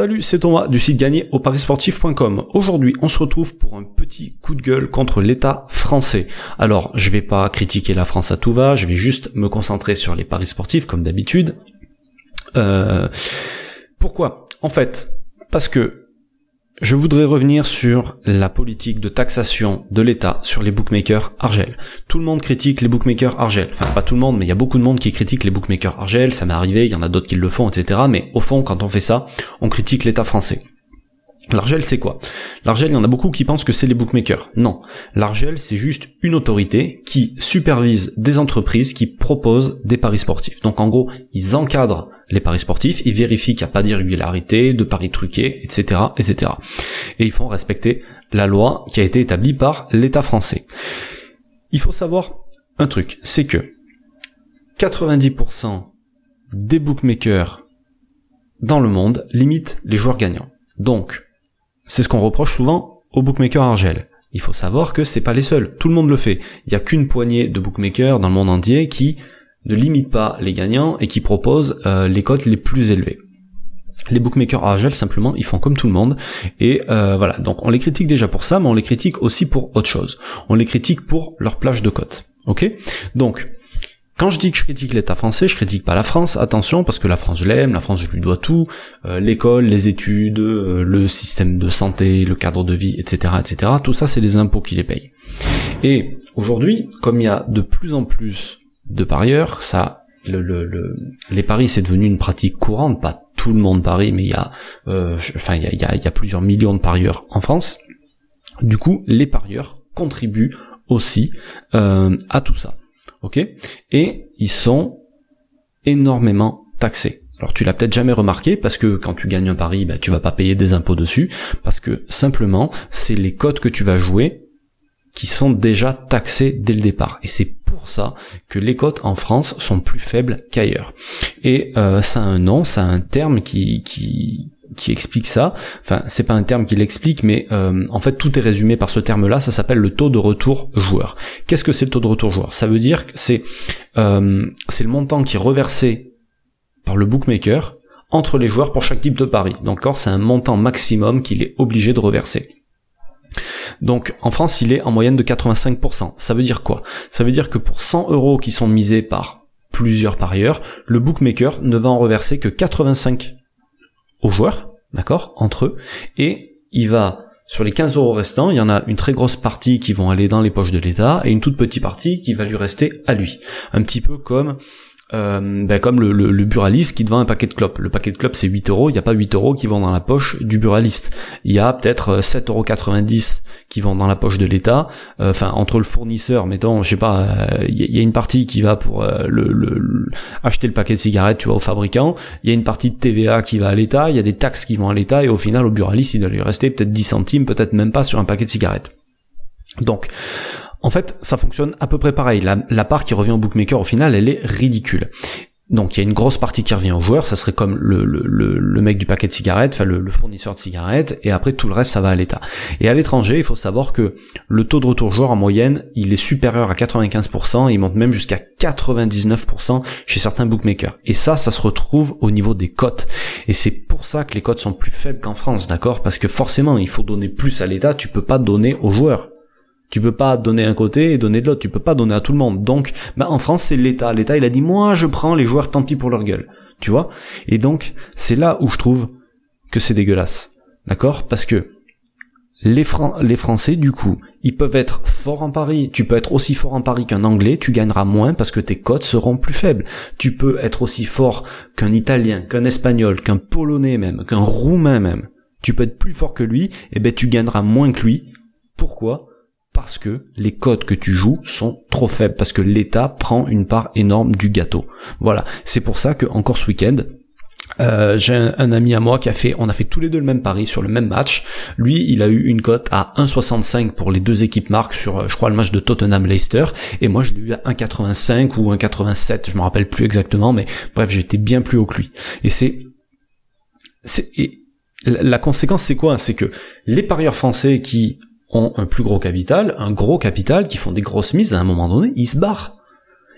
Salut, c'est Thomas du site gagné au parisportif.com. Aujourd'hui, on se retrouve pour un petit coup de gueule contre l'État français. Alors, je vais pas critiquer la France à tout va, je vais juste me concentrer sur les paris sportifs comme d'habitude. Euh, pourquoi? En fait, parce que je voudrais revenir sur la politique de taxation de l'État sur les bookmakers Argel. Tout le monde critique les bookmakers Argel. Enfin, pas tout le monde, mais il y a beaucoup de monde qui critique les bookmakers Argel, ça m'est arrivé, il y en a d'autres qui le font, etc. Mais au fond, quand on fait ça, on critique l'État français. L'Argel, c'est quoi? L'Argel, il y en a beaucoup qui pensent que c'est les bookmakers. Non. L'Argel, c'est juste une autorité qui supervise des entreprises qui proposent des paris sportifs. Donc en gros, ils encadrent les paris sportifs, ils vérifient qu'il n'y a pas d'irrégularité, de paris truqués, etc., etc. Et ils font respecter la loi qui a été établie par l'État français. Il faut savoir un truc, c'est que 90% des bookmakers dans le monde limitent les joueurs gagnants. Donc, c'est ce qu'on reproche souvent aux bookmakers Argel. Il faut savoir que c'est pas les seuls, tout le monde le fait. Il y a qu'une poignée de bookmakers dans le monde entier qui ne limitent pas les gagnants et qui proposent euh, les cotes les plus élevées. Les bookmakers Argel, simplement, ils font comme tout le monde. Et euh, voilà, donc on les critique déjà pour ça, mais on les critique aussi pour autre chose. On les critique pour leur plage de cotes. Ok? Donc, quand je dis que je critique l'État français, je critique pas la France, attention, parce que la France je l'aime, la France je lui dois tout, euh, l'école, les études, euh, le système de santé, le cadre de vie, etc., etc. Tout ça, c'est les impôts qui les payent. Et aujourd'hui, comme il y a de plus en plus de parieurs, ça, le, les paris c'est devenu une pratique courante, pas tout le monde parie, mais il y a, euh, enfin il y a, il y a plusieurs millions de parieurs en France. Du coup, les parieurs contribuent aussi à tout ça ok? Et ils sont énormément taxés. Alors tu l'as peut-être jamais remarqué parce que quand tu gagnes un pari, bah, tu vas pas payer des impôts dessus parce que simplement c'est les cotes que tu vas jouer qui sont déjà taxés dès le départ. Et c'est pour ça que les cotes en France sont plus faibles qu'ailleurs. Et euh, ça a un nom, ça a un terme qui, qui, qui explique ça. Enfin, c'est pas un terme qui l'explique, mais euh, en fait tout est résumé par ce terme-là. Ça s'appelle le taux de retour joueur. Qu'est-ce que c'est le taux de retour joueur? Ça veut dire que c'est euh, c'est le montant qui est reversé par le bookmaker entre les joueurs pour chaque type de pari. Donc, c'est un montant maximum qu'il est obligé de reverser. Donc en France, il est en moyenne de 85%. Ça veut dire quoi? Ça veut dire que pour 100 euros qui sont misés par plusieurs parieurs, le bookmaker ne va en reverser que 85 aux joueurs, d'accord, entre eux, et il va sur les 15 euros restants, il y en a une très grosse partie qui vont aller dans les poches de l'État et une toute petite partie qui va lui rester à lui. Un petit peu comme euh, ben comme le, le, buraliste qui te vend un paquet de clopes. Le paquet de clopes c'est 8 euros, il n'y a pas 8 euros qui vont dans la poche du buraliste. Il y a peut-être 7,90 euh, euros qui vont dans la poche de l'État. Euh, enfin, entre le fournisseur, mettons, je sais pas, il y, a une partie qui va pour le, acheter le paquet de cigarettes, tu vois, au fabricant. Il y a une partie de TVA qui va à l'État, il y a des taxes qui vont à l'État, et au final, au buraliste, il doit lui rester peut-être 10 centimes, peut-être même pas sur un paquet de cigarettes. Donc, en fait, ça fonctionne à peu près pareil. La, part qui revient au bookmaker au final, elle est ridicule. Donc il y a une grosse partie qui revient au joueur, ça serait comme le, le, le, mec du paquet de cigarettes, enfin le, fournisseur de cigarettes, et après tout le reste ça va à l'État. Et à l'étranger, il faut savoir que le taux de retour joueur en moyenne, il est supérieur à 95%, il monte même jusqu'à 99% chez certains bookmakers. Et ça, ça se retrouve au niveau des cotes. Et c'est pour ça que les cotes sont plus faibles qu'en France, d'accord? Parce que forcément, il faut donner plus à l'État, tu peux pas donner aux joueurs. Tu peux pas donner un côté et donner de l'autre. Tu peux pas donner à tout le monde. Donc, bah, en France, c'est l'État. L'État, il a dit, moi, je prends les joueurs, tant pis pour leur gueule. Tu vois? Et donc, c'est là où je trouve que c'est dégueulasse. D'accord? Parce que les, les Français, du coup, ils peuvent être forts en Paris. Tu peux être aussi fort en Paris qu'un Anglais. Tu gagneras moins parce que tes cotes seront plus faibles. Tu peux être aussi fort qu'un Italien, qu'un Espagnol, qu'un Polonais même, qu'un Roumain même. Tu peux être plus fort que lui. Et ben, tu gagneras moins que lui. Pourquoi? Parce que les codes que tu joues sont trop faibles, parce que l'État prend une part énorme du gâteau. Voilà, c'est pour ça que encore ce week-end, euh, j'ai un, ami à moi qui a fait, on a fait tous les deux le même pari sur le même match. Lui, il a eu une cote à 1,65 pour les deux équipes marques sur, euh, je crois, le match de Tottenham-Leicester, et moi je l'ai eu à 1,85 ou 1,87, je me rappelle plus exactement, mais bref, j'étais bien plus haut que lui. Et c'est, c'est, la conséquence c'est quoi? C'est que les parieurs français qui ont un plus gros capital, un gros capital, qui font des grosses mises, à un moment donné, ils se barrent.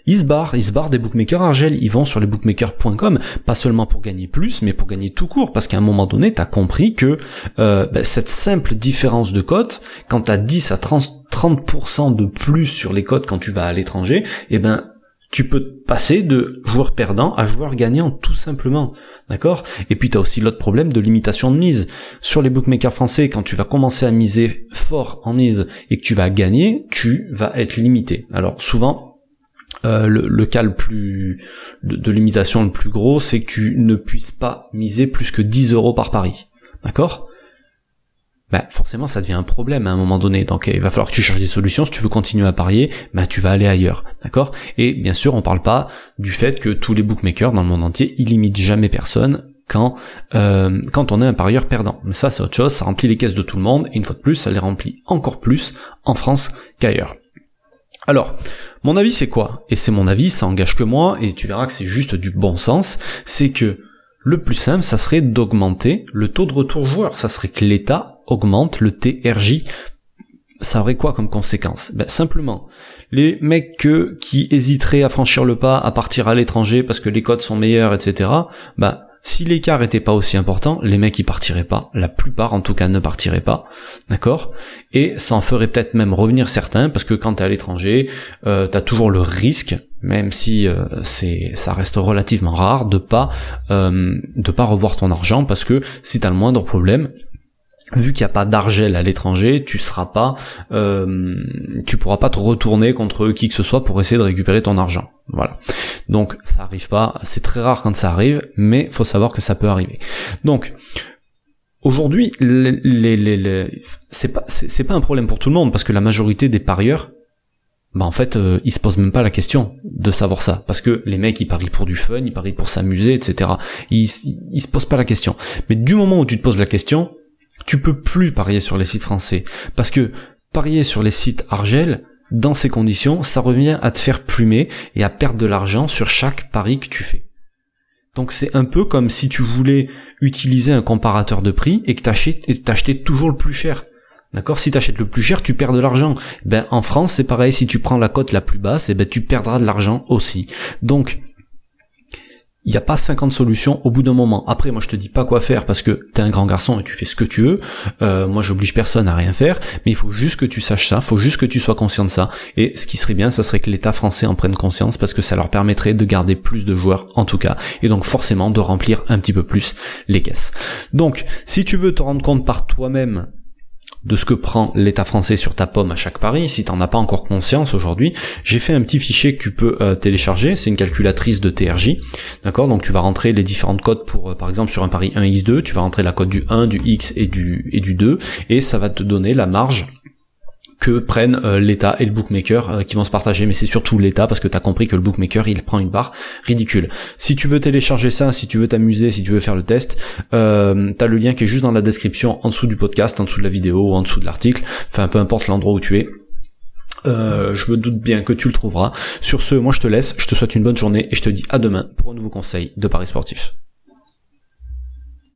ils se barrent, ils se barrent des bookmakers Argel, ils vont sur les bookmakers.com, pas seulement pour gagner plus, mais pour gagner tout court, parce qu'à un moment donné, t'as compris que euh, ben, cette simple différence de cote, quand t'as 10 à 30, 30% de plus sur les cotes quand tu vas à l'étranger, eh ben tu peux passer de joueur perdant à joueur gagnant tout simplement. D'accord? Et puis tu as aussi l'autre problème de limitation de mise. Sur les bookmakers français, quand tu vas commencer à miser fort en mise et que tu vas gagner, tu vas être limité. Alors souvent, euh, le, cas le plus de, limitation le plus gros, c'est que tu ne puisses pas miser plus que 10 euros par pari. D'accord? Bah forcément ça devient un problème à un moment donné. Donc il va falloir que tu cherches des solutions. Si tu veux continuer à parier, bah tu vas aller ailleurs, d'accord? Et bien sûr, on parle pas du fait que tous les bookmakers dans le monde entier, ils limitent jamais personne quand euh, quand on est un parieur perdant. Mais ça c'est autre chose, ça remplit les caisses de tout le monde. Et une fois de plus, ça les remplit encore plus en France qu'ailleurs. Alors, mon avis c'est quoi? Et c'est mon avis, ça engage que moi, et tu verras que c'est juste du bon sens, c'est que le plus simple, ça serait d'augmenter le taux de retour joueur. Ça serait que l'État augmente le TRJ. Ça aurait quoi comme conséquence? Ben, Simplement, les mecs qui hésiteraient à franchir le pas, à partir à l'étranger parce que les codes sont meilleurs, etc., ben, si l'écart était pas aussi important, les mecs y partiraient pas. La plupart en tout cas ne partiraient pas. D'accord? Et ça en ferait peut-être même revenir certains, parce que quand t'es à l'étranger, euh, t'as toujours le risque, même si euh, ça reste relativement rare, de pas euh, de pas revoir ton argent, parce que si t'as le moindre problème, vu qu'il n'y a pas d'argel à l'étranger, tu seras pas, euh, tu pourras pas te retourner contre qui que ce soit pour essayer de récupérer ton argent. Voilà. Donc ça arrive pas, c'est très rare quand ça arrive, mais faut savoir que ça peut arriver. Donc aujourd'hui, les, c'est pas c'est pas un problème pour tout le monde parce que la majorité des parieurs bah en fait euh, ils se posent même pas la question de savoir ça parce que les mecs ils parient pour du fun ils parient pour s'amuser etc ils, ils se posent pas la question mais du moment où tu te poses la question tu peux plus parier sur les sites français. Parce que parier sur les sites Argel, dans ces conditions, ça revient à te faire plumer et à perdre de l'argent sur chaque pari que tu fais. Donc c'est un peu comme si tu voulais utiliser un comparateur de prix et que t'achetais toujours le plus cher. D'accord? Si t'achètes le plus cher, tu perds de l'argent. Ben en France, c'est pareil, si tu prends la cote la plus basse, et eh ben tu perdras de l'argent aussi. Donc il n'y a pas 50 solutions au bout d'un moment. Après, moi je te dis pas quoi faire parce que t'es un grand garçon et tu fais ce que tu veux. Euh, moi j'oblige personne à rien faire, mais il faut juste que tu saches ça, il faut juste que tu sois conscient de ça. Et ce qui serait bien, ça serait que l'État français en prenne conscience parce que ça leur permettrait de garder plus de joueurs en tout cas, et donc forcément de remplir un petit peu plus les caisses. Donc, si tu veux te rendre compte par toi-même de ce que prend l'État français sur ta pomme à chaque pari, si t'en as pas encore conscience aujourd'hui, j'ai fait un petit fichier que tu peux euh, télécharger, c'est une calculatrice de TRJ, d'accord? Donc tu vas rentrer les différentes codes pour, euh, par exemple sur un pari 1x2, tu vas rentrer la cote du 1, du X et du, et du 2, et ça va te donner la marge que prennent euh, l'État et le bookmaker euh, qui vont se partager, mais c'est surtout l'État parce que tu as compris que le bookmaker il prend une barre ridicule. Si tu veux télécharger ça, si tu veux t'amuser, si tu veux faire le test, euh, t'as le lien qui est juste dans la description en dessous du podcast, en dessous de la vidéo, en dessous de l'article, enfin peu importe l'endroit où tu es. Euh, je me doute bien que tu le trouveras. Sur ce, moi je te laisse, je te souhaite une bonne journée et je te dis à demain pour un nouveau conseil de Paris sportif.